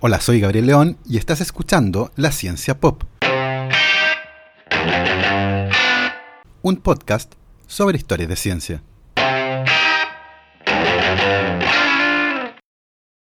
Hola, soy Gabriel León y estás escuchando La Ciencia Pop. Un podcast sobre historias de ciencia.